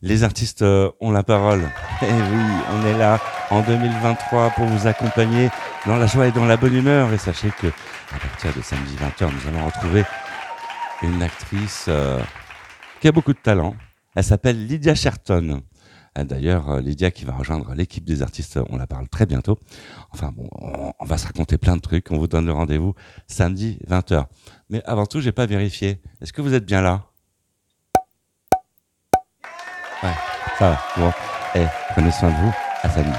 Les artistes euh, ont la parole. Et oui, on est là en 2023 pour vous accompagner dans la joie et dans la bonne humeur. Et sachez que à partir de samedi 20h, nous allons retrouver une actrice euh, qui a beaucoup de talent. Elle s'appelle Lydia Sherton. Euh, D'ailleurs, Lydia qui va rejoindre l'équipe des artistes, on la parle très bientôt. Enfin bon, on, on va se raconter plein de trucs. On vous donne le rendez-vous samedi 20h. Mais avant tout, j'ai pas vérifié. Est-ce que vous êtes bien là? Ouais, ça va. Bon, et prenez soin de vous. À samedi.